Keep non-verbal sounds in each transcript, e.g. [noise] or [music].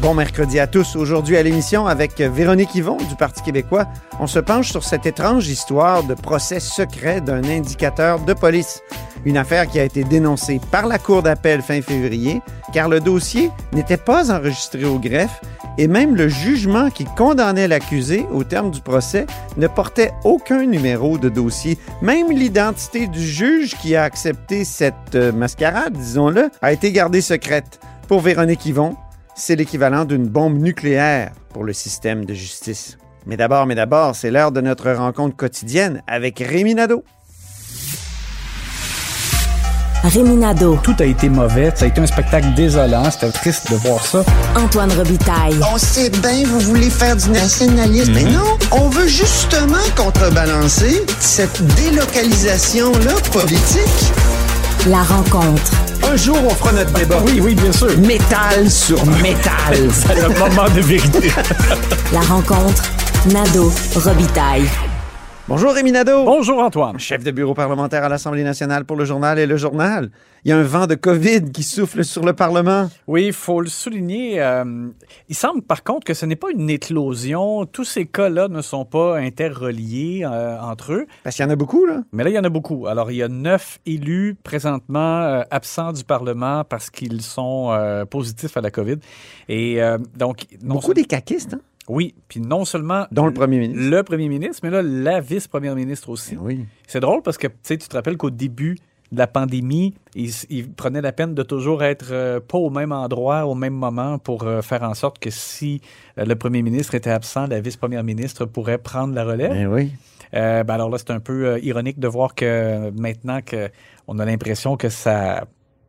Bon mercredi à tous. Aujourd'hui à l'émission avec Véronique Yvon du Parti québécois, on se penche sur cette étrange histoire de procès secret d'un indicateur de police. Une affaire qui a été dénoncée par la Cour d'appel fin février car le dossier n'était pas enregistré au greffe et même le jugement qui condamnait l'accusé au terme du procès ne portait aucun numéro de dossier. Même l'identité du juge qui a accepté cette mascarade, disons-le, a été gardée secrète. Pour Véronique Yvon, c'est l'équivalent d'une bombe nucléaire pour le système de justice. Mais d'abord, mais d'abord, c'est l'heure de notre rencontre quotidienne avec Rémi Nadeau. Rémi Nadeau. Tout a été mauvais. Ça a été un spectacle désolant. C'était triste de voir ça. Antoine Robitaille. On sait bien, vous voulez faire du nationalisme. Mais non, on veut justement contrebalancer cette délocalisation-là politique. La rencontre. Un jour, on fera notre débat. Oui, oui, bien sûr. Métal sur métal. [laughs] C'est le moment de vérité. La rencontre. Nadeau. Robitaille. Bonjour Rémi Nadeau. Bonjour Antoine. Chef de bureau parlementaire à l'Assemblée nationale pour le journal et le journal. Il y a un vent de COVID qui souffle sur le Parlement. Oui, il faut le souligner. euh, il semble par contre que ce n'est pas une éclosion. Tous ces cas-là ne sont pas interreliés euh, entre eux. Parce qu'il y en a beaucoup, là. Mais là, il y en a beaucoup. Alors, il y a neuf élus présentement euh, absents du Parlement parce qu'ils sont positifs à la COVID. Et donc, non Beaucoup des caquistes, hein? Oui, puis non seulement Dont le premier ministre. le premier ministre, mais là, la vice-première ministre aussi. Oui. C'est drôle parce que tu sais, tu te rappelles qu'au début de la pandémie, ils, ils prenaient la peine de toujours être euh, pas au même endroit, au même moment pour euh, faire en sorte que si euh, le premier ministre était absent, la vice-première ministre pourrait prendre la relève. Ben oui. Ben alors là, c'est un peu ironique de voir que maintenant que on a l'impression que ça.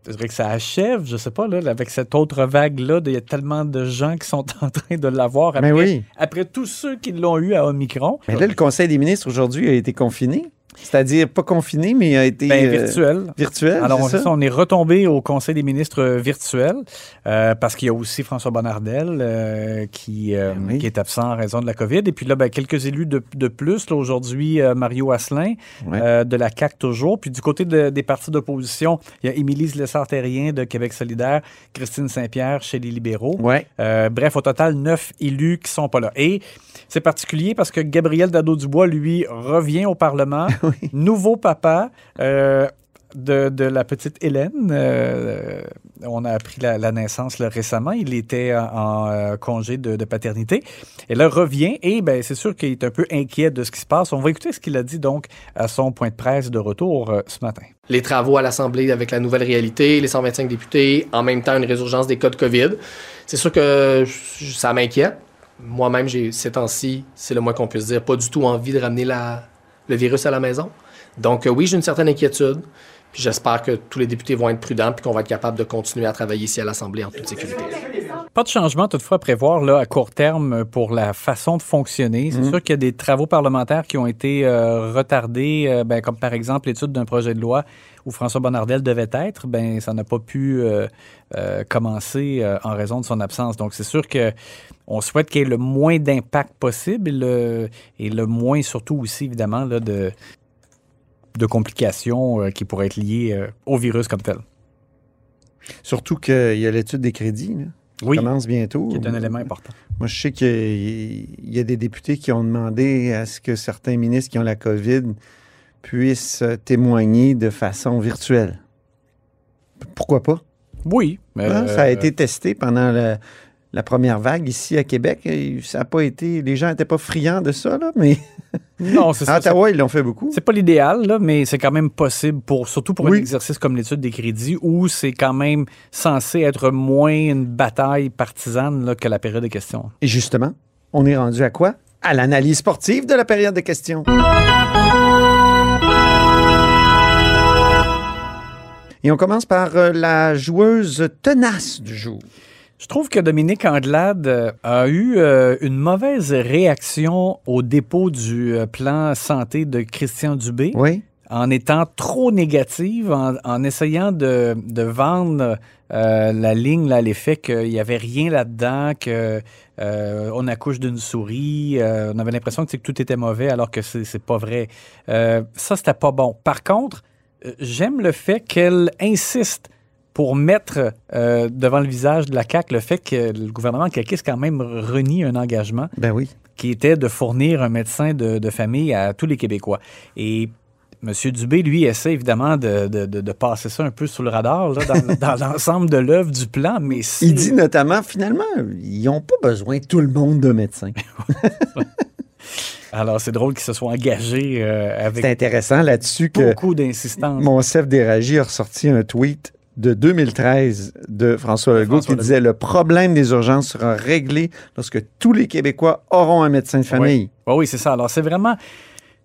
Je dirais que ça achève, je sais pas, là, avec cette autre vague-là, il y a tellement de gens qui sont [laughs] en train de l'avoir après, Mais oui. après tous ceux qui l'ont eu à Omicron. Mais là, le Conseil des ministres aujourd'hui a été confiné. C'est-à-dire pas confiné, mais a été Ben, euh, virtuel. virtuel. Alors, on, c'est ça? on est retombé au Conseil des ministres euh, virtuel euh, parce qu'il y a aussi François Bonnardel euh, qui, Ben oui. qui est absent en raison de la COVID. Et puis là, ben, quelques élus de, de plus. Aujourd'hui, Mario Asselin de la CAQ toujours. Puis du côté de- des partis d'opposition, il y a Émilie Lessard-Terrien de Québec solidaire, Christine Saint-Pierre chez les libéraux. Euh, bref, au total, neuf élus qui sont pas là. Et c'est particulier parce que Gabriel Dado-Dubois, lui, revient au Parlement. [laughs] Nouveau papa. euh, de, de la petite Hélène. Euh, on a appris la, la naissance là, récemment. Il était en, en, euh, congé de, de paternité. Et là, revient et ben, c'est sûr qu'il est un peu inquiet de ce qui se passe. On va écouter ce qu'il a dit donc à son point de presse de retour euh, ce matin. les travaux à l'Assemblée avec la nouvelle réalité, les 125 députés, en même temps une résurgence des cas de COVID. C'est sûr que je- ça m'inquiète. Moi-même, j'ai ces temps-ci, c'est le moins qu'on puisse dire, pas du tout envie de ramener la, le virus à la maison. Donc euh, oui, j'ai une certaine inquiétude. Puis j'espère que tous les députés vont être prudents puis qu'on va être capable de continuer à travailler ici à l'Assemblée en toute sécurité. Pas de changement toutefois à prévoir là, à court terme pour la façon de fonctionner. C'est sûr qu'il y a des travaux parlementaires qui ont été euh, retardés, euh, ben, comme par exemple l'étude d'un projet de loi où François Bonnardel devait être. Ben, ça n'a pas pu euh, euh, commencer euh, en raison de son absence. Donc c'est sûr que on souhaite qu'il y ait le moins d'impact possible et le, et le moins surtout aussi évidemment là, de, de complications qui pourraient être liées au virus comme tel. Surtout qu'il y a l'étude des crédits, là, qui Oui, commence bientôt. qui est un élément important. Moi, je sais qu'il y a des députés qui ont demandé à ce que certains ministres qui ont la COVID puissent euh, témoigner de façon virtuelle. Pourquoi pas? Oui. Hein? euh, Ça a été testé pendant la, la première vague ici à Québec. Ça n'a pas été. Les gens n'étaient pas friands de ça, là, mais [laughs] Non, c'est [laughs] à ça. Ottawa, ils l'ont fait beaucoup. C'est pas l'idéal, là, mais c'est quand même possible, pour, surtout pour Oui. un exercice comme l'étude des crédits, où c'est quand même censé être moins une bataille partisane là, que la période de questions. Et justement, on est rendu à quoi? À l'analyse sportive de la période de questions. Et on commence par euh, la joueuse tenace du jour. Je trouve que Dominique Anglade euh, a eu euh, une mauvaise réaction au dépôt du euh, plan santé de Christian Dubé. Oui. en étant trop négative, en, en essayant de, de vendre euh, la ligne là, l'effet qu'il n'y avait rien là-dedans, que on accouche d'une souris, on avait l'impression que, que tout était mauvais alors que c'est pas vrai. Ça, c'était pas bon. Par contre, j'aime le fait qu'elle insiste pour mettre euh, devant le visage de la CAQ le fait que le gouvernement caquiste quand même renie un engagement Ben oui. qui était de fournir un médecin de, de famille à tous les Québécois. Et M. Dubé, lui, essaie évidemment de, de- de- passer ça un peu sous le radar là, dans, [laughs] dans l'ensemble de l'œuvre du plan, mais Il dit notamment, finalement, ils n'ont pas besoin, tout le monde, de médecins. [laughs] [laughs] Alors, c'est drôle qu'il se soit engagé euh, avec C'est intéressant là-dessus que beaucoup d'insistance. Monsef Déragi a ressorti un tweet de 2013 de François Legault François qui disait le problème des urgences sera réglé lorsque tous les Québécois auront un médecin de famille. Oui, oui, c'est ça. Alors, c'est vraiment...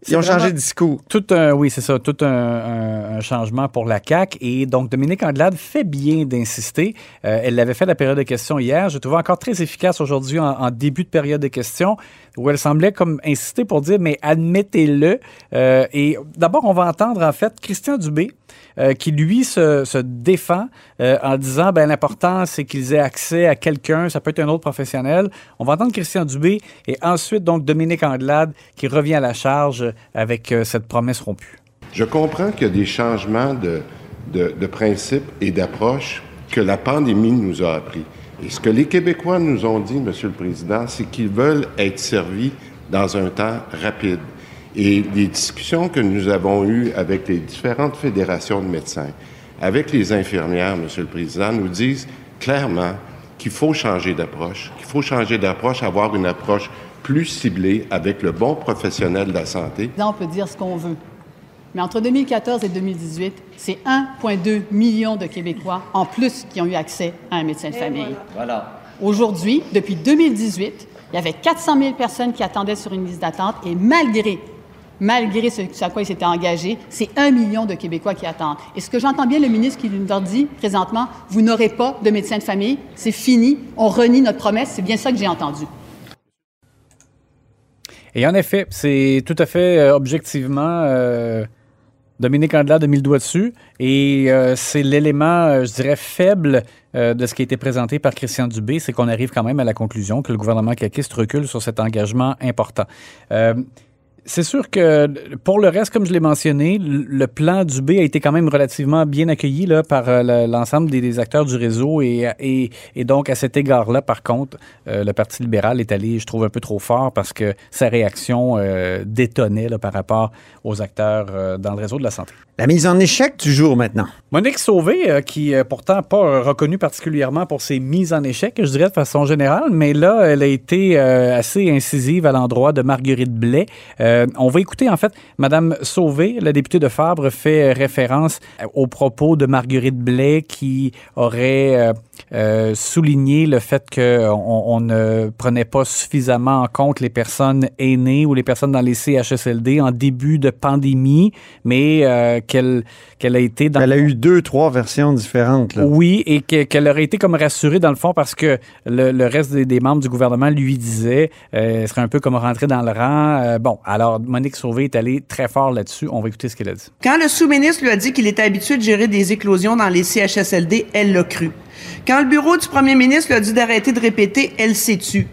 Ils ont changé de discours. Tout un, oui, c'est ça, tout un, un- un changement pour la CAQ. Et donc, Dominique Anglade fait bien d'insister. Euh, elle l'avait fait la période de questions hier. Je trouvais encore très efficace aujourd'hui en, en début de période de questions, où elle semblait comme insister pour dire, mais admettez-le. Euh, et d'abord, on va entendre en fait Christian Dubé, euh, qui lui se, défend euh, en disant, ben l'important, c'est qu'ils aient accès à quelqu'un, ça peut être un autre professionnel. On va entendre Christian Dubé et ensuite donc Dominique Anglade qui revient à la charge avec euh, cette promesse rompue. Je comprends qu'il y a des changements de, de, principes et d'approche que la pandémie nous a appris. Et ce que les Québécois nous ont dit, Monsieur le Président, c'est qu'ils veulent être servis dans un temps rapide. Et les discussions que nous avons eues avec les différentes fédérations de médecins, avec les infirmières, Monsieur le Président, nous disent clairement qu'il faut changer d'approche, qu'il faut changer d'approche, avoir une approche plus ciblée avec le bon professionnel de la santé. Là, on peut dire ce qu'on veut. Mais entre 2014 et 2018, c'est 1,2 million de Québécois en plus qui ont eu accès à un médecin de famille. Aujourd'hui, depuis 2018, il y avait 400 000 personnes qui attendaient sur une liste d'attente et malgré, malgré ce, à quoi ils s'étaient engagés, c'est 1 million de Québécois qui attendent. Et ce que j'entends bien le ministre qui nous leur dit présentement, vous n'aurez pas de médecin de famille, c'est fini, on renie notre promesse, c'est bien ça que j'ai entendu. Et en effet, c'est tout à fait euh, objectivement euh, Dominique Andelade a mis le doigt dessus et euh, c'est l'élément, euh, je dirais, faible de ce qui a été présenté par Christian Dubé, c'est qu'on arrive quand même à la conclusion que le gouvernement caquiste recule sur cet engagement important. C'est sûr que pour le reste, comme je l'ai mentionné, le plan du B a été quand même relativement bien accueilli là, par euh, le- l'ensemble des, des acteurs du réseau et, et, et donc à cet égard-là, par contre, euh, le Parti libéral est allé, je trouve, un peu trop fort parce que sa réaction euh, détonnait là, par rapport aux acteurs euh, dans le réseau de la santé. La mise en échec du jour maintenant. Monique Sauvé, qui est pourtant pas reconnue particulièrement pour ses mises en échec, je dirais de façon générale, mais là, elle a été assez incisive à l'endroit de Marguerite Blais. Euh, on va écouter, en fait, Madame Sauvé, la députée de Fabre, fait référence euh, aux propos de Marguerite Blais qui aurait euh, euh, souligné le fait qu'on on ne prenait pas suffisamment en compte les personnes aînées ou les personnes dans les CHSLD en début de pandémie, mais euh, qu'elle a été dans Elle a eu deux, trois versions différentes. là. oui, et que- qu'elle aurait été comme rassurée dans le fond parce que le, le reste des, des membres du gouvernement lui disait, euh, serait un peu comme rentrer dans le rang. Euh, bon, alors Monique Sauvé est allée très fort là-dessus. On va écouter ce qu'elle a dit. Quand le sous-ministre lui a dit qu'il était habitué de gérer des éclosions dans les CHSLD, elle l'a cru. Quand le bureau du premier ministre lui a dit d'arrêter de répéter, elle s'est tue.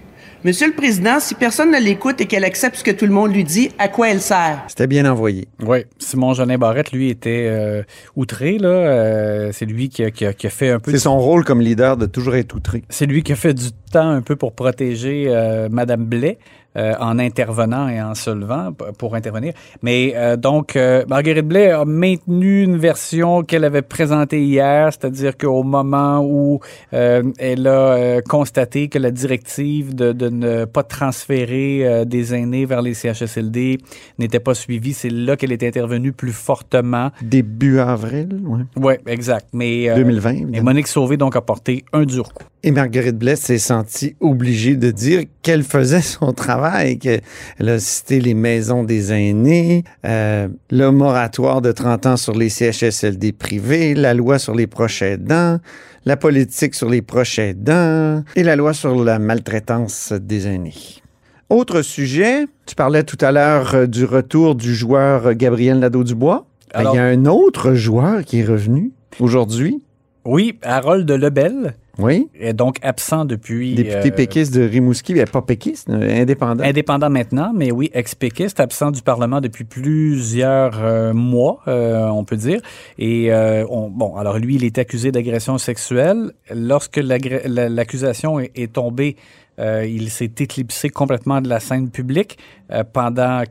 Monsieur le Président, si personne ne l'écoute et qu'elle accepte ce que tout le monde lui dit, à quoi elle sert? C'était bien envoyé. Oui, Simon Jolin Barrette, lui, était euh, outré. Là. Euh, c'est lui qui a, qui a- qui a fait un peu... C'est son rôle comme leader de toujours être outré. C'est lui qui a fait du temps un peu pour protéger euh, Madame Blais euh, en intervenant et en se levant pour intervenir. Mais euh, donc, euh, Marguerite Blais a maintenu une version qu'elle avait présentée hier, c'est-à-dire qu'au moment où elle a constaté que la directive de, de ne pas transférer des aînés vers les CHSLD n'était pas suivie, c'est là qu'elle est intervenue plus fortement. Début avril, ouais. Oui, exact. Mais, euh, 2020, Et évidemment. Monique Sauvé donc a porté un dur coup. Et Marguerite Blais s'est sentie obligée de dire qu'elle faisait son travail, qu'elle a cité les maisons des aînés, euh, le moratoire de 30 ans sur les CHSLD privés, la loi sur les proches aidants, la politique sur les proches aidants et la loi sur la maltraitance des aînés. Autre sujet, tu parlais tout à l'heure euh, du retour du joueur euh, Gabriel Nadeau-Dubois. Il y a un autre joueur qui est revenu aujourd'hui. Oui, Harold Lebel. Oui. Est donc absent depuis. Député euh, péquiste de Rimouski, mais pas péquiste, euh, indépendant. Indépendant maintenant, mais oui, ex-péquiste, absent du Parlement depuis plusieurs euh, mois, euh, on peut dire. Et on, bon, alors lui, il est accusé d'agression sexuelle. Lorsque l'accusation est, est tombée, il s'est éclipsé complètement de la scène publique pendant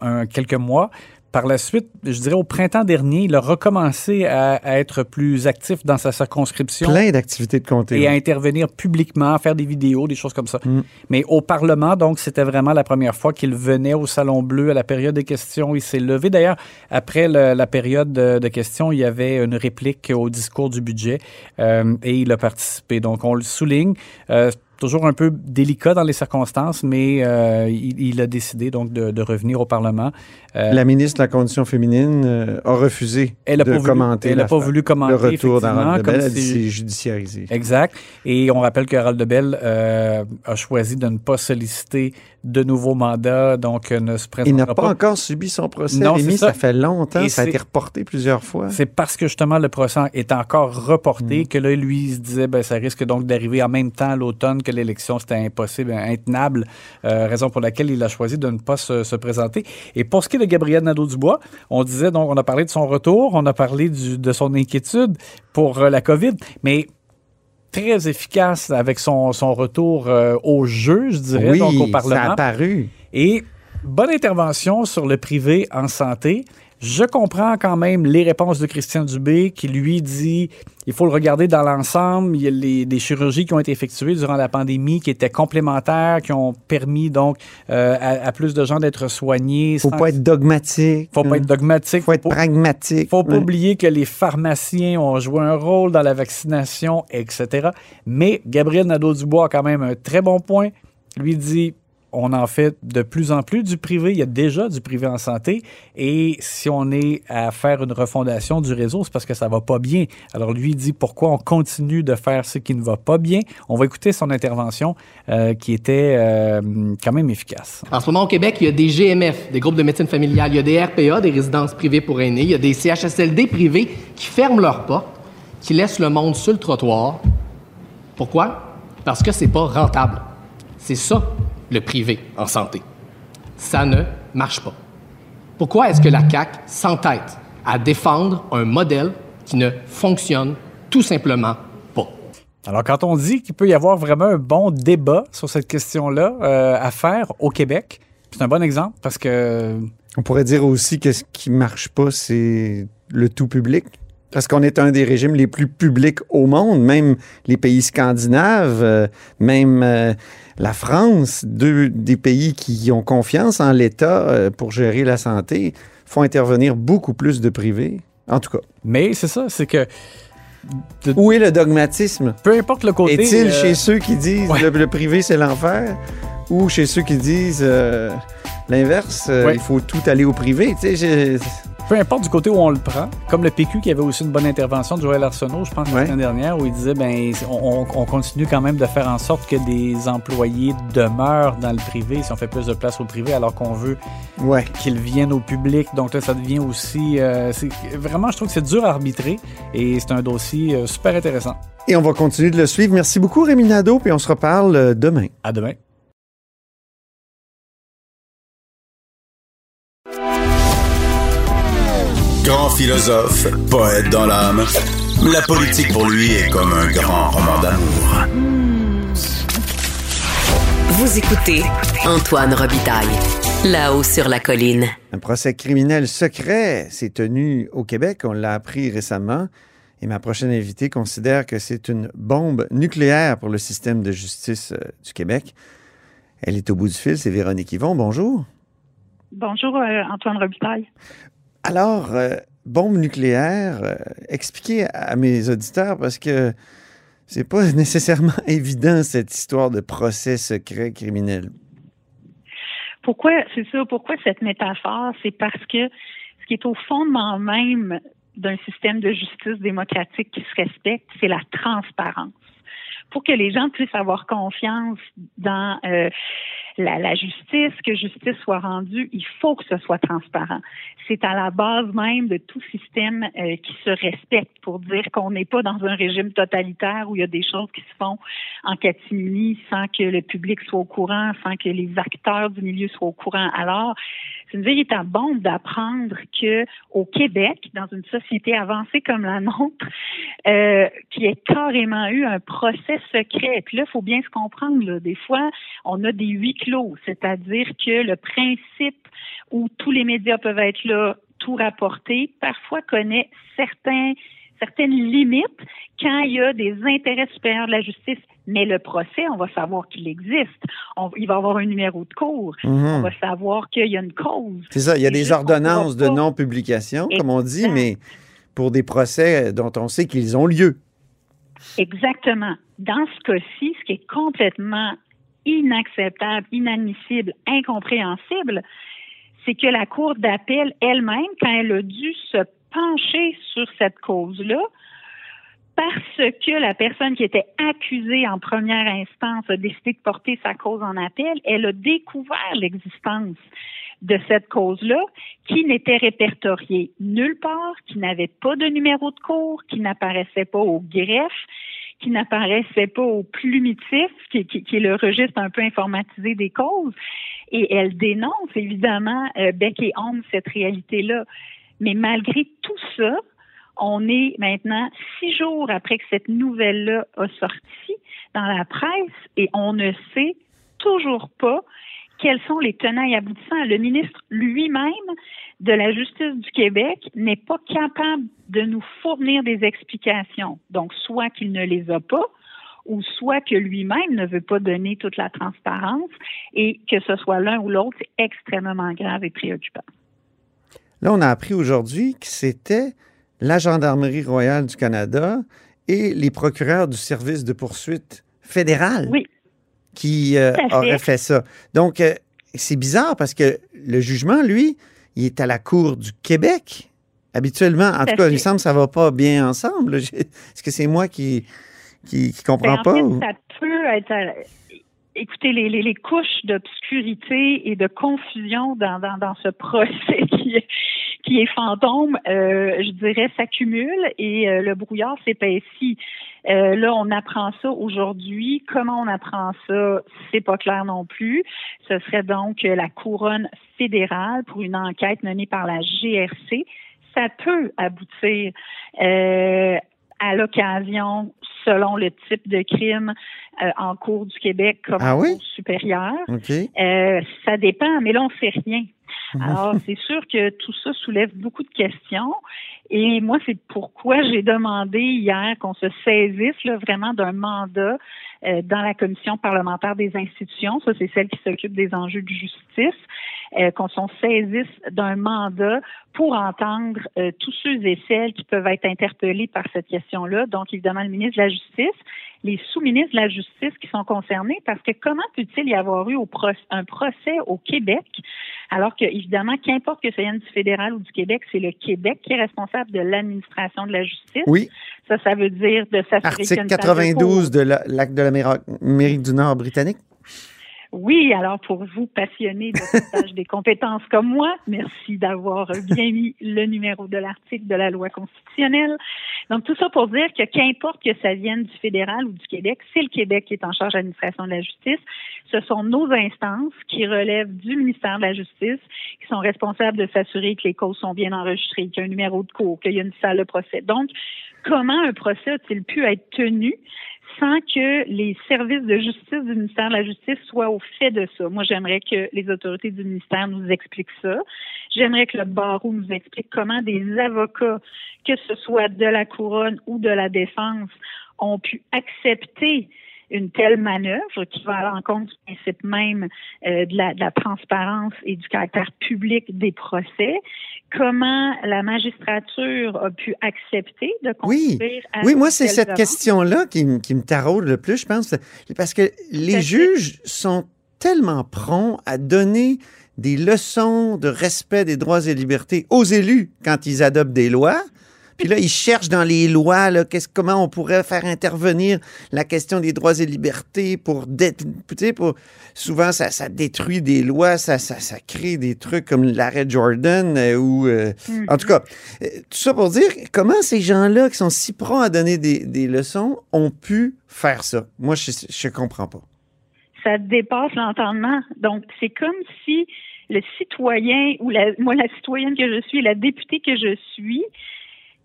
un- quelques mois. Par la suite, je dirais au printemps dernier, il a recommencé à, à être plus actif dans sa circonscription Plein d'activités de comté. et à intervenir publiquement, faire des vidéos, des choses comme ça. Mm. Mais au Parlement, donc, c'était vraiment la première fois qu'il venait au Salon Bleu à la période des questions. Il s'est levé. D'ailleurs, après le- la période de, de questions, il y avait une réplique au discours du budget euh, et il a participé. Donc, on le souligne. Euh, toujours un peu délicat dans les circonstances, mais euh, il, il a décidé donc de, de revenir au Parlement. Euh, La ministre de la Condition féminine euh, a refusé Elle a de pas voulu- commenter elle a la pas voulu commenter, le retour d'Harold comme Elle dit si- c'est judiciarisé. Exact. Et on rappelle que Harold Debel euh, a choisi de ne pas solliciter de nouveaux mandats, donc euh, ne se Il présentera n'a pas, pas. encore subi son procès. Non, Rémi, ça. ça. fait longtemps, Et ça a été reporté plusieurs fois. C'est parce que justement le procès est encore reporté que là, lui, il se disait, ben, ça risque donc d'arriver en même temps à l'automne que l'élection. C'était impossible, intenable, euh, raison pour laquelle il a choisi de ne pas se, se présenter. Et pour ce qui est de Gabriel Nadeau-Dubois, on disait donc, on a parlé de son retour, on a parlé du- de son inquiétude pour euh, la COVID, mais très efficace avec son, son retour euh, au jeu, je dirais, oui, donc au ça Parlement. a apparu. Et bonne intervention sur le privé en santé. Je comprends quand même les réponses de Christian Dubé qui lui dit il faut le regarder dans l'ensemble. Il y a les, des chirurgies qui ont été effectuées durant la pandémie qui étaient complémentaires, qui ont permis donc euh, à, à plus de gens d'être soignés. Faut pas être dogmatique. faut pas être dogmatique. Faut être pas- pragmatique. faut pas Ouais. oublier que les pharmaciens ont joué un rôle dans la vaccination, etc. Mais Gabriel Nadeau-Dubois a quand même un très bon point. Lui dit on en fait de plus en plus du privé. Il y a déjà du privé en santé. Et si on est à faire une refondation du réseau, c'est parce que ça va pas bien. Alors lui dit pourquoi on continue de faire ce qui ne va pas bien. On va écouter son intervention euh, qui était euh, quand même efficace. En ce moment, au Québec, il y a des GMF, des groupes de médecine familiale. Il y a des RPA, des résidences privées pour aînés. Il y a des CHSLD privés qui ferment leurs portes, qui laissent le monde sur le trottoir. Pourquoi? Parce que c'est pas rentable. C'est ça, le privé en santé. Ça ne marche pas. Pourquoi est-ce que la CAQ s'entête à défendre un modèle qui ne fonctionne tout simplement pas? Alors, quand on dit qu'il peut y avoir vraiment un bon débat sur cette question-là euh, à faire au Québec, c'est un bon exemple parce que On pourrait dire aussi que ce qui marche pas, c'est le tout public. Parce qu'on est un des régimes les plus publics au monde, même les pays scandinaves, euh, même euh, la France, deux des pays qui ont confiance en l'État euh, pour gérer la santé, font intervenir beaucoup plus de privés. En tout cas, Mais c'est ça, c'est que de- où est le dogmatisme? peu importe le côté. Est-il euh, chez ceux qui disent ouais. le, le privé c'est l'enfer? Ou chez ceux qui disent euh, l'inverse, euh, Ouais. il faut tout aller au privé? Tu sais, j'ai- peu importe du côté où on le prend, comme le PQ qui avait aussi une bonne intervention de Joël Arsenault, je pense, la Ouais. semaine dernière, où il disait ben on, on continue quand même de faire en sorte que des employés demeurent dans le privé si on fait plus de place au privé, alors qu'on veut ouais. qu'ils viennent au public. Donc là, ça devient aussi. euh, vraiment, je trouve que c'est dur à arbitrer et c'est un dossier euh, super intéressant. Et on va continuer de le suivre. Merci beaucoup, Rémi Nadeau, puis on se reparle euh, demain. À demain. Grand philosophe, poète dans l'âme, la politique pour lui est comme un grand roman d'amour. Vous écoutez Antoine Robitaille, là-haut sur la colline. Un procès criminel secret s'est tenu au Québec, on l'a appris récemment, et ma prochaine invitée considère que c'est une bombe nucléaire pour le système de justice euh, du Québec. Elle est au bout du fil, c'est Véronique Yvon. Bonjour. Bonjour, euh, Antoine Robitaille. Alors, euh, bombe nucléaire, euh, expliquez à mes auditeurs parce que c'est pas [laughs] nécessairement évident cette histoire de procès secret criminel. Pourquoi, c'est ça, pourquoi cette métaphore? C'est parce que ce qui est au fondement même d'un système de justice démocratique qui se respecte, c'est la transparence. Pour que les gens puissent avoir confiance dans euh, la, la, justice, que justice soit rendue, il faut que ce soit transparent. C'est à la base même de tout système euh, qui se respecte pour dire qu'on n'est pas dans un régime totalitaire où il y a des choses qui se font en catimini sans que le public soit au courant, sans que les acteurs du milieu soient au courant. Alors, c'est une véritable bombe d'apprendre que au Québec, dans une société avancée comme la nôtre, euh, qui a carrément eu un procès secret. Puis là, il faut bien se comprendre. Là, des fois, on a des huis clos, c'est-à-dire que le principe où tous les médias peuvent être là, tout rapporter, parfois connaît certains certaines limites quand il y a des intérêts supérieurs de la justice. Mais le procès, on va savoir qu'il existe. On, il va y avoir un numéro de cours. Mhm. On va savoir qu'il y a une cause. C'est ça, il y a des ordonnances de non-publication, comme on dit, mais pour des procès dont on sait qu'ils ont lieu. Exactement. Dans ce cas-ci, ce qui est complètement inacceptable, inadmissible, incompréhensible, c'est que la Cour d'appel elle-même, quand elle a dû se pencher sur cette cause-là, parce que la personne qui était accusée en première instance a décidé de porter sa cause en appel, elle a découvert l'existence de cette cause-là qui n'était répertoriée nulle part, qui n'avait pas de numéro de cours, qui n'apparaissait pas au greffe, qui n'apparaissait pas au plumitif, qui, est le registre un peu informatisé des causes. Et elle dénonce évidemment euh, bec et ongle cette réalité-là. Mais malgré tout ça, on est maintenant six jours après que cette nouvelle-là a sorti dans la presse et on ne sait toujours pas quels sont les tenants et aboutissants. Le ministre lui-même de la Justice du Québec n'est pas capable de nous fournir des explications. Donc, soit qu'il ne les a pas, ou soit que lui-même ne veut pas donner toute la transparence et que ce soit l'un ou l'autre, c'est extrêmement grave et préoccupant. Là, on a appris aujourd'hui que c'était la Gendarmerie royale du Canada et les procureurs du service de poursuite fédéral Oui. Qui euh, Tout à fait. ça. Donc, euh, c'est bizarre parce que le jugement, lui, il est à la Cour du Québec. Habituellement, en Tout cas, il me semble que ça va pas bien ensemble. [laughs] Est-ce que c'est moi qui qui, qui comprends Ben, en pas? fait, ou- ça peut être. euh, Écoutez, les, les, les couches d'obscurité et de confusion dans, dans, dans ce procès qui est, qui est fantôme, euh, je dirais, s'accumulent et euh, le brouillard s'épaissit. Euh, là, on apprend ça aujourd'hui. Comment on apprend ça, c'est pas clair non plus. Ce serait donc euh, la couronne fédérale pour une enquête menée par la GRC. Ça peut aboutir euh, à l'occasion, selon le type de crime euh, en cours du Québec comme Ah oui? supérieur. OK. Euh, ça dépend, mais là, on sait rien. Alors, [laughs] c'est sûr que tout ça soulève beaucoup de questions. Et moi, c'est pourquoi j'ai demandé hier qu'on se saisisse là, vraiment d'un mandat euh, dans la commission parlementaire des institutions. Ça, c'est celle qui s'occupe des enjeux de justice. Euh, qu'on s'en saisisse d'un mandat pour entendre euh, tous ceux et celles qui peuvent être interpellés par cette question-là. Donc, évidemment, le ministre de la Justice, les sous-ministres de la Justice qui sont concernés, parce que comment peut-il y avoir eu au un procès au Québec, alors que, évidemment, qu'importe que ça vienne du fédéral ou du Québec, c'est le Québec qui est responsable de l'administration de la justice. Oui. Ça, ça veut dire de s'assurer Article une salle de cour. 92 de la- l'acte de l'Amérique du Nord britannique. Oui, alors pour vous passionnés de partage des compétences comme moi, merci d'avoir bien mis le numéro de l'article de la loi constitutionnelle. Donc tout ça pour dire que qu'importe que ça vienne du fédéral ou du Québec, c'est le Québec qui est en charge de l'administration de la justice. Ce sont nos instances qui relèvent du ministère de la Justice, qui sont responsables de s'assurer que les causes sont bien enregistrées, qu'il y a un numéro de cours, qu'il y a une salle de procès. Donc, comment un procès a-t-il pu être tenu? Sans que les services de justice du ministère de la Justice soient au fait de ça. Moi, j'aimerais que les autorités du ministère nous expliquent ça. J'aimerais que le barreau nous explique comment des avocats, que ce soit de la couronne ou de la défense, ont pu accepter une telle manœuvre qui va à l'encontre du principe même euh, de, la, de la transparence et du caractère public des procès. Comment la magistrature a pu accepter de Oui, conduire à oui, moi, c'est cette question-là qui, qui me taraude le plus, je pense, parce que les juges sont tellement prompts à donner des leçons de respect des droits et libertés aux élus quand ils adoptent des lois. Puis là, ils cherchent dans les lois là, comment on pourrait faire intervenir la question des droits et libertés pour... dé- tu sais, pour souvent, ça, ça détruit des lois, ça, ça, ça crée des trucs comme l'arrêt Jordan euh, ou... euh, En tout cas, euh, tout ça pour dire comment ces gens-là qui sont si prompts à donner des, des leçons ont pu faire ça. Moi, je, je comprends pas. ça dépasse l'entendement. Donc, c'est comme si le citoyen ou la, moi, la citoyenne que je suis, la députée que je suis,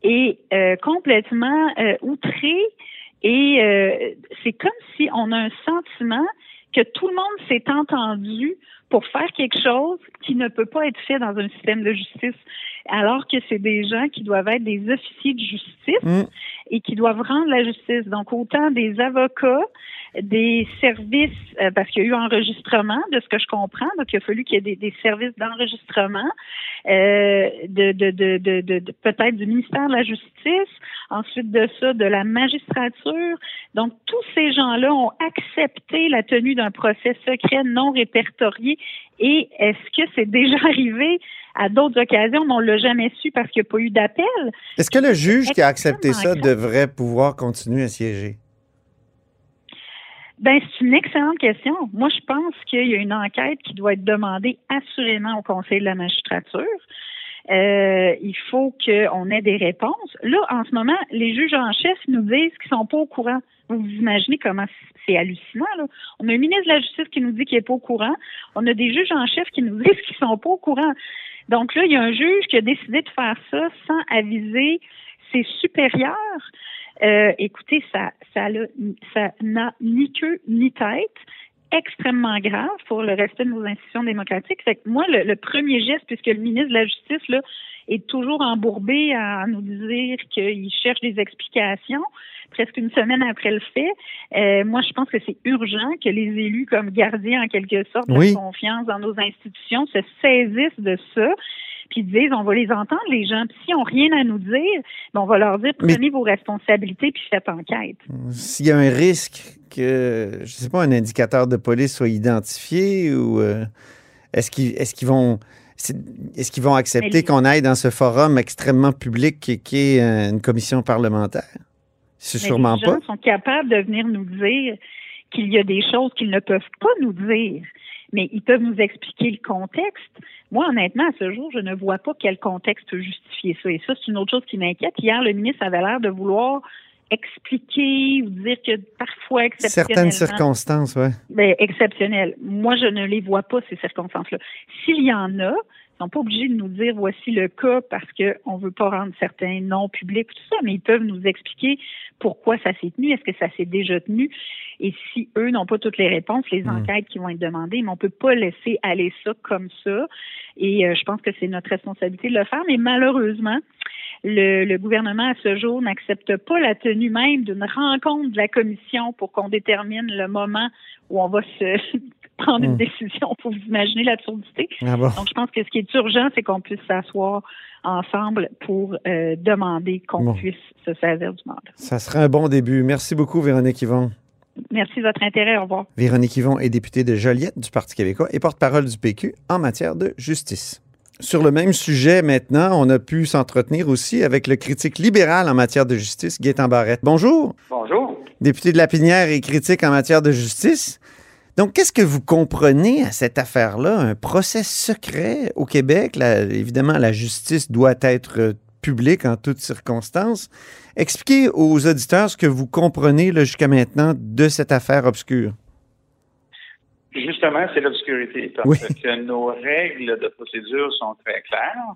est euh, complètement euh, outrée et euh, c'est comme si on a un sentiment que tout le monde s'est entendu pour faire quelque chose qui ne peut pas être fait dans un système de justice, alors que c'est des gens qui doivent être des officiers de justice Mm. et qui doivent rendre la justice. Donc, autant des avocats, des services, euh, parce qu'il y a eu enregistrement, de ce que je comprends, donc il a fallu qu'il y ait des, des services d'enregistrement, de, de, de, de, de- de- peut-être du ministère de la Justice, ensuite de ça, de la magistrature. Donc, tous ces gens-là ont accepté la tenue d'un procès secret non répertorié. Et est-ce que c'est déjà [laughs] arrivé à d'autres occasions, mais on l'a jamais su parce qu'il n'y a pas eu d'appel? Est-ce que le juge qui a accepté ça devrait pouvoir continuer à siéger? Ben, c'est une excellente question. Moi, je pense qu'il y a une enquête qui doit être demandée assurément au Conseil de la magistrature. Euh, il faut qu'on ait des réponses. Là, en ce moment, les juges en chef nous disent qu'ils sont pas au courant. Vous imaginez comment c'est hallucinant, là. On a un ministre de la Justice qui nous dit qu'il est pas au courant. On a des juges en chef qui nous disent qu'ils sont pas au courant. Donc là, il y a un juge qui a décidé de faire ça sans aviser ses supérieurs. Euh, écoutez, ça, ça ça n'a ni queue ni tête. Extrêmement grave pour le respect de nos institutions démocratiques. Fait que moi, le, le premier geste, puisque le ministre de la Justice là, est toujours embourbé à nous dire qu'il cherche des explications, presque une semaine après le fait, euh, moi, je pense que c'est urgent que les élus, comme gardiens en quelque sorte Oui. de confiance dans nos institutions, se saisissent de ça puis disent on va les entendre les gens puis s'ils ont rien à nous dire ben, on va leur dire Mais- prenez vos responsabilités puis faites enquête S'il y a un risque que, je sais pas, un indicateur de police soit identifié ou euh, est-ce qu'ils est-ce qu'ils vont est-ce qu'ils vont accepter qu'on aille dans ce forum extrêmement public qui, qui est euh, une commission parlementaire? C'est sûrement les gens pas. sont capables de venir nous dire qu'il y a des choses qu'ils ne peuvent pas nous dire, mais ils peuvent nous expliquer le contexte. Moi, honnêtement, à ce jour, je ne vois pas quel contexte peut justifier ça. Et ça, c'est une autre chose qui m'inquiète. Hier, le ministre avait l'air de vouloir expliquer ou dire que parfois, Certaines circonstances, ouais. ben, exceptionnelles. Moi, je ne les vois pas, ces circonstances-là. S'il y en a, ils sont pas obligés de nous dire voici le cas parce qu'on ne veut pas rendre certains noms publics, tout ça, mais ils peuvent nous expliquer pourquoi ça s'est tenu, est-ce que ça s'est déjà tenu? Et si eux n'ont pas toutes les réponses, les Mm. enquêtes qui vont être demandées, mais on peut pas laisser aller ça comme ça. Et euh, je pense que c'est notre responsabilité de le faire. Mais malheureusement, le, le gouvernement à ce jour n'accepte pas la tenue même d'une rencontre de la commission pour qu'on détermine le moment où on va se prendre une Mm. décision. Pour vous imaginer l'absurdité. Ah bon? Donc, je pense que ce qui est urgent, c'est qu'on puisse s'asseoir ensemble pour euh, demander qu'on Bon. puisse se saisir du mandat. Ça serait un bon début. Merci beaucoup, Véronique Yvon. Merci de votre intérêt. Au revoir. Véronique Yvon est députée de Joliette du Parti québécois et porte-parole du PQ en matière de justice. Sur le même sujet maintenant, on a pu s'entretenir aussi avec le critique libéral en matière de justice, Gaétan Barrette. Bonjour. Bonjour. Député de la Pinière et critique en matière de justice. Donc, qu'est-ce que vous comprenez à cette affaire-là? Un procès secret au Québec? La- évidemment, la justice doit être euh, publique en toutes circonstances. Expliquez aux auditeurs ce que vous comprenez jusqu'à maintenant de cette affaire obscure. Justement, c'est l'obscurité, parce Oui. que nos règles de procédure sont très claires.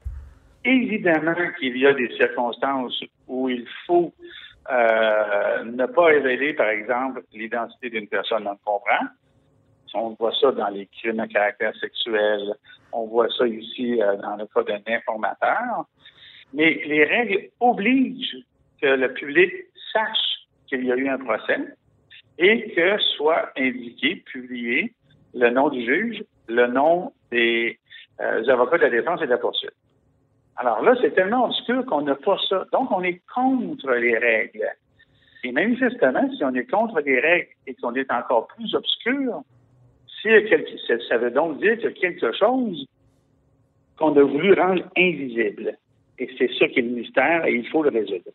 Évidemment qu'il y a des circonstances où il faut euh, ne pas révéler, par exemple, l'identité d'une personne, on le comprend. On voit ça dans les crimes à caractère sexuel. On voit ça ici euh, dans le cas d'un informateur. Mais les règles obligent que le public sache qu'il y a eu un procès et que soit indiqué, publié, le nom du juge, le nom des euh, avocats de la défense et de la poursuite. Alors là, c'est tellement obscur qu'on n'a pas ça. Donc, on est contre les règles. Et manifestement, si on est contre les règles et qu'on est encore plus obscur, quelque- ça, ça veut donc dire qu'il y a quelque chose qu'on a voulu rendre invisible. Et c'est ça qui est le mystère et il faut le résoudre.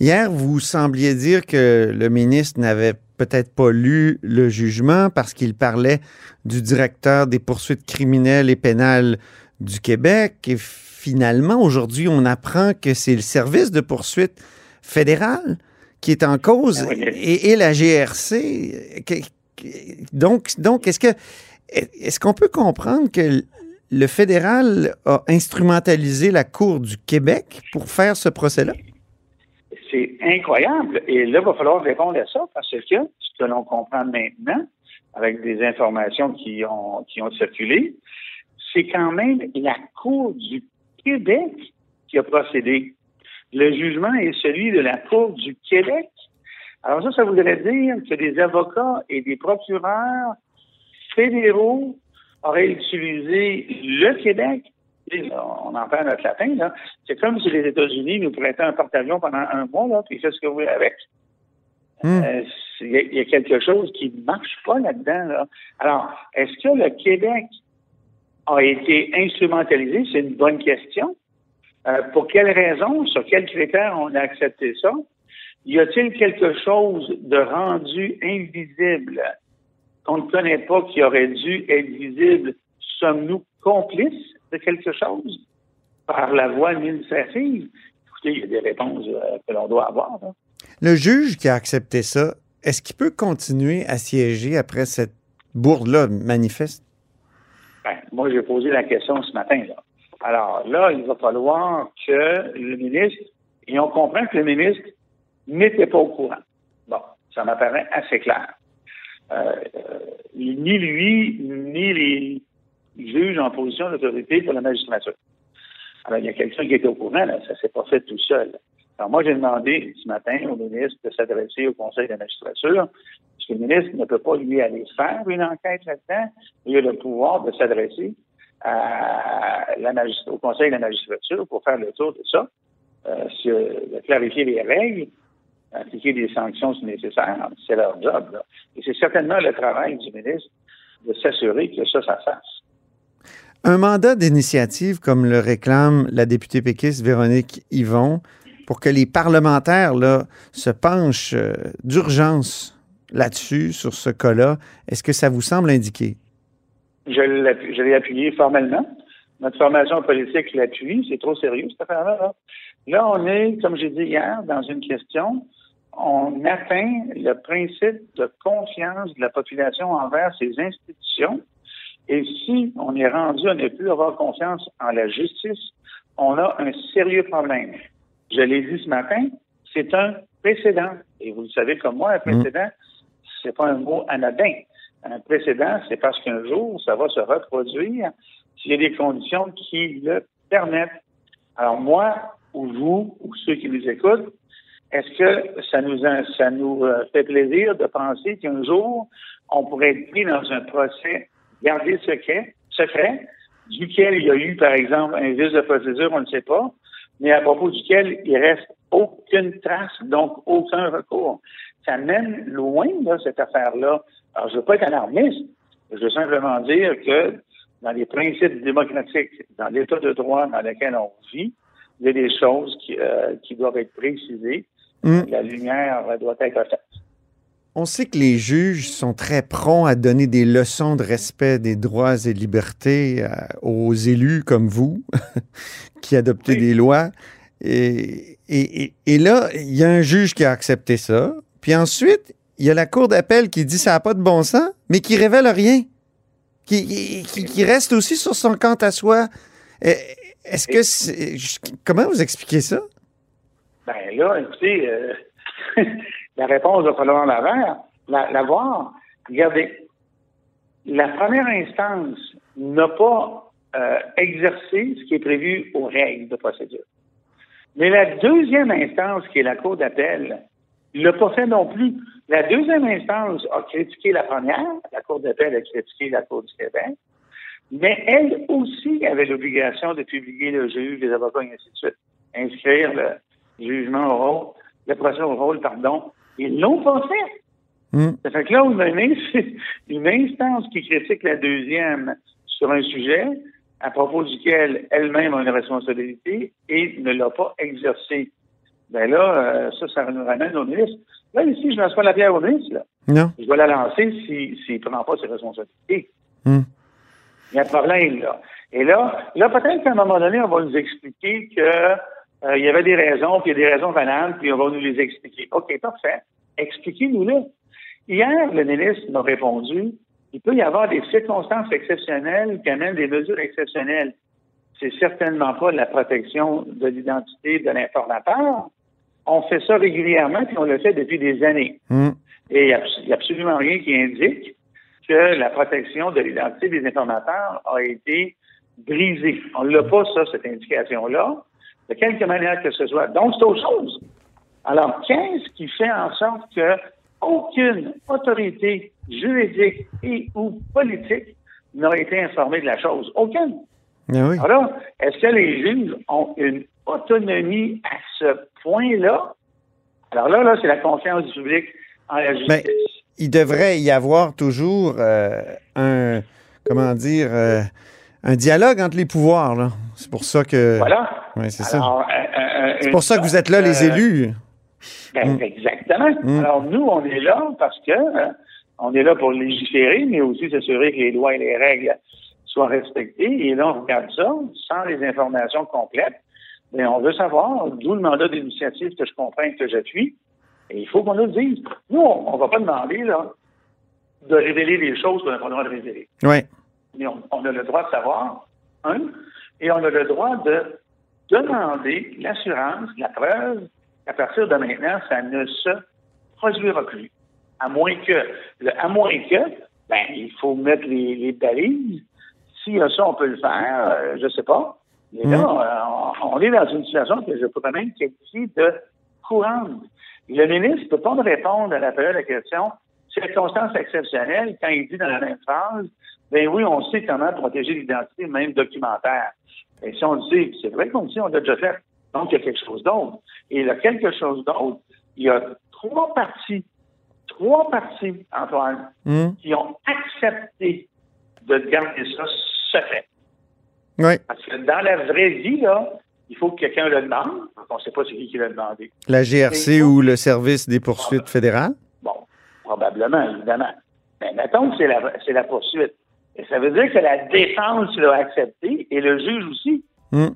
Hier, vous sembliez dire que le ministre n'avait peut-être pas lu le jugement parce qu'il parlait du directeur des poursuites criminelles et pénales du Québec. Et finalement, aujourd'hui, on apprend que c'est le service de poursuite fédéral qui est en cause et, et la GRC. Donc, donc est-ce que est-ce qu'on peut comprendre que le fédéral a instrumentalisé la Cour du Québec pour faire ce procès-là? C'est incroyable. Et là, il va falloir répondre à ça parce que ce que l'on comprend maintenant, avec des informations qui ont, qui ont circulé, c'est quand même la Cour du Québec qui a procédé. Le jugement est celui de la Cour du Québec. Alors ça, ça voudrait dire que des avocats et des procureurs fédéraux auraient utilisé le Québec. On en parle notre latin, là. C'est comme si les États-Unis nous prêtaient un porte-avions pendant un mois, là, puis fait ce que vous voulez avec? Hmm. Euh, il y, a quelque chose qui ne marche pas là-dedans. Là. Alors, est-ce que le Québec a été instrumentalisé? C'est une bonne question. Euh, pour quelles raisons? Sur quels critères on a accepté ça? Y a-t-il quelque chose de rendu invisible qu'on ne connaît pas qui aurait dû être visible? Sommes-nous complices de quelque chose par la voie administrative? Écoutez, il y a des réponses euh, que l'on doit avoir. Le juge qui a accepté ça, est-ce qu'il peut continuer à siéger après cette bourde-là manifeste? Ben, moi, j'ai posé la question ce matin. Là. Alors là, il va falloir que le ministre, et on comprend que le ministre n'était pas au courant. Bon, ça m'apparaît assez clair. Euh, euh, ni lui, ni les juges en position d'autorité pour la magistrature. Alors, il y a quelqu'un qui était au courant, là, ça s'est pas fait tout seul. Alors, moi, j'ai demandé ce matin au ministre de s'adresser au Conseil de la magistrature, parce que le ministre ne peut pas, lui, aller faire une enquête là-dedans. Il a le pouvoir de s'adresser au Conseil de la magistrature pour faire le tour de ça, euh, de clarifier les règles, appliquer des sanctions si nécessaire. C'est leur job. Là. Et c'est certainement le travail du ministre de s'assurer que ça, ça fasse. Un mandat d'initiative, comme le réclame la députée péquiste Véronique Yvon, pour que les parlementaires là, se penchent euh, d'urgence là-dessus, sur ce cas-là, est-ce que ça vous semble indiqué? Je l'ai appuyé formellement. Notre formation politique l'appuie. C'est trop sérieux, cette affaire-là. Là. là, on est, comme j'ai dit hier, dans une question on atteint le principe de confiance de la population envers ses institutions. Et si on est rendu à ne plus avoir confiance en la justice, on a un sérieux problème. Je l'ai dit ce matin, c'est un précédent. Et vous le savez comme moi, un mm. précédent, c'est pas un mot anodin. Un précédent, c'est parce qu'un jour, ça va se reproduire s'il y a des conditions qui le permettent. Alors moi, ou vous, ou ceux qui nous écoutent, est-ce que ça nous, ça nous euh, fait plaisir de penser qu'un jour, on pourrait être pris dans un procès? Gardé secret, secret, duquel il y a eu, par exemple, un vice de procédure, on ne sait pas, mais à propos duquel il reste aucune trace, donc aucun recours. Ça mène loin, là, cette affaire-là. Alors, je ne veux pas être alarmiste. Je veux simplement dire que dans les principes démocratiques, dans l'état de droit dans lequel on vit, il y a des choses qui, euh, qui doivent être précisées Mm. La lumière doit être faite. On sait que les juges sont très prompts à donner des leçons de respect des droits et libertés euh, aux élus comme vous, [laughs] qui adoptez des lois. Et, et, là, il y a un juge qui a accepté ça. Puis ensuite, il y a la Cour d'appel qui dit ça n'a pas de bon sens, mais qui révèle rien. Qui, qui, reste aussi sur son compte à soi. Est-ce que. comment vous expliquez ça? Là, écoutez, euh, [laughs] la réponse va falloir la, la, voir. Regardez, la première instance n'a pas euh, exercé ce qui est prévu aux règles de procédure. Mais la deuxième instance, qui est la Cour d'appel, ne l'a pas fait non plus. La deuxième instance a critiqué la première, la Cour d'appel a critiqué la Cour du Québec, mais elle aussi avait l'obligation de publier le juge, les avocats, et ainsi de suite, inscrire le, jugement au rôle, le procès au rôle, pardon, ils l'ont pas fait. Hmm. Ça fait que là, on a [laughs] une, instance qui critique la deuxième sur un sujet, à propos duquel elle-même a une responsabilité et ne l'a pas exercé. Ben là, euh, ça, ça nous ramène au ministre. Là, ici, je ne lance pas la pierre au ministre. Là. Non. Je vais la lancer s'il si, ne prend pas ses responsabilités. Hmm. Il y a un problème, là. Et là, là peut-être qu'à un moment donné, on va nous expliquer que euh, il y avait des raisons, puis il y a des raisons valables, puis on va nous les expliquer. OK, parfait. Expliquez-nous-les. Hier, le ministre m'a répondu il peut y avoir des circonstances exceptionnelles qui amènent des mesures exceptionnelles. C'est certainement pas la protection de l'identité de l'informateur. On fait ça régulièrement, puis on le fait depuis des années. Hmm. Et il n'y a, absolument rien qui indique que la protection de l'identité des informateurs a été brisée. On n'a pas, ça, cette indication-là, de quelque manière que ce soit. Donc, c'est autre chose. Alors, qu'est-ce qui fait en sorte que aucune autorité juridique et ou politique n'a été informée de la chose? Aucune. Ah Alors, est-ce que les juges ont une autonomie à ce point-là? Alors là, là, c'est la confiance du public en la justice. Mais il devrait y avoir toujours euh, un, comment dire, euh, un dialogue entre les pouvoirs. Là. C'est pour ça que. Voilà. Oui, c'est ça. Alors, euh, euh, C'est pour ça que vous êtes là, les euh, élus. Ben, Mm. Exactement. Mm. Alors, nous, on est là parce que hein, on est là pour légiférer, mais aussi s'assurer que les lois et les règles soient respectées. Et là, on regarde ça sans les informations complètes. Mais on veut savoir, d'où le mandat d'initiative que je comprends et que j'appuie. Et il faut qu'on nous le dise. Nous, on ne va pas demander là, de révéler des choses qu'on n'a pas le droit de révéler. Oui. Mais on, on a le droit de savoir, un, et on a le droit de demander l'assurance, la preuve, qu'à partir de maintenant, ça ne se produira plus. À moins que, le, à moins que, ben, il faut mettre les, les balises. S'il y a ça, on peut le faire, euh, je sais pas. Mais là, euh, on, on est dans une situation que je peux quand même qualifier de courante. Le ministre ne peut pas me répondre à l'appel à la question circonstances exceptionnelles quand il dit dans la même phrase, ben oui, on sait comment protéger l'identité, même documentaire. Et si on le sait, c'est vrai qu'on le sait, on l'a déjà fait. Donc, il y a quelque chose d'autre. Et il y a quelque chose d'autre. Il y a trois parties, trois parties, Antoine, Hmm. qui ont accepté de garder ça secret. Oui. Parce que dans la vraie vie, là, il faut que quelqu'un le demande. On ne sait pas c'est qui qui l'a demandé. La GRC ou le service des poursuites fédérales? Bon, probablement, évidemment. Mais mettons que c'est la, c'est la poursuite. Et ça veut dire que la défense l'a accepté et le juge aussi, Hmm.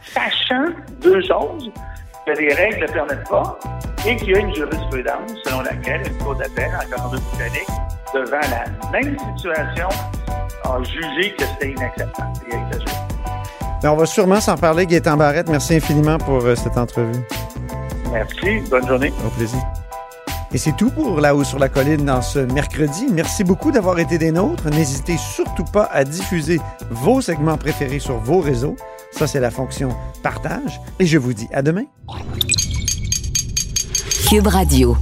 sachant deux choses, que les règles ne permettent pas et qu'il y a une jurisprudence selon laquelle une cour d'appel en Colombie-Britannique, devant la même situation, a jugé que c'était inacceptable. Exagéré. Ben, on va sûrement s'en parler, Gaétan Barrette. Merci infiniment pour euh, cette entrevue. Merci. Bonne journée. Au plaisir. Et c'est tout pour La Haut sur la Colline dans ce mercredi. Merci beaucoup d'avoir été des nôtres. N'hésitez surtout pas à diffuser vos segments préférés sur vos réseaux. Ça, c'est la fonction partage. Et je vous dis à demain. Cube Radio.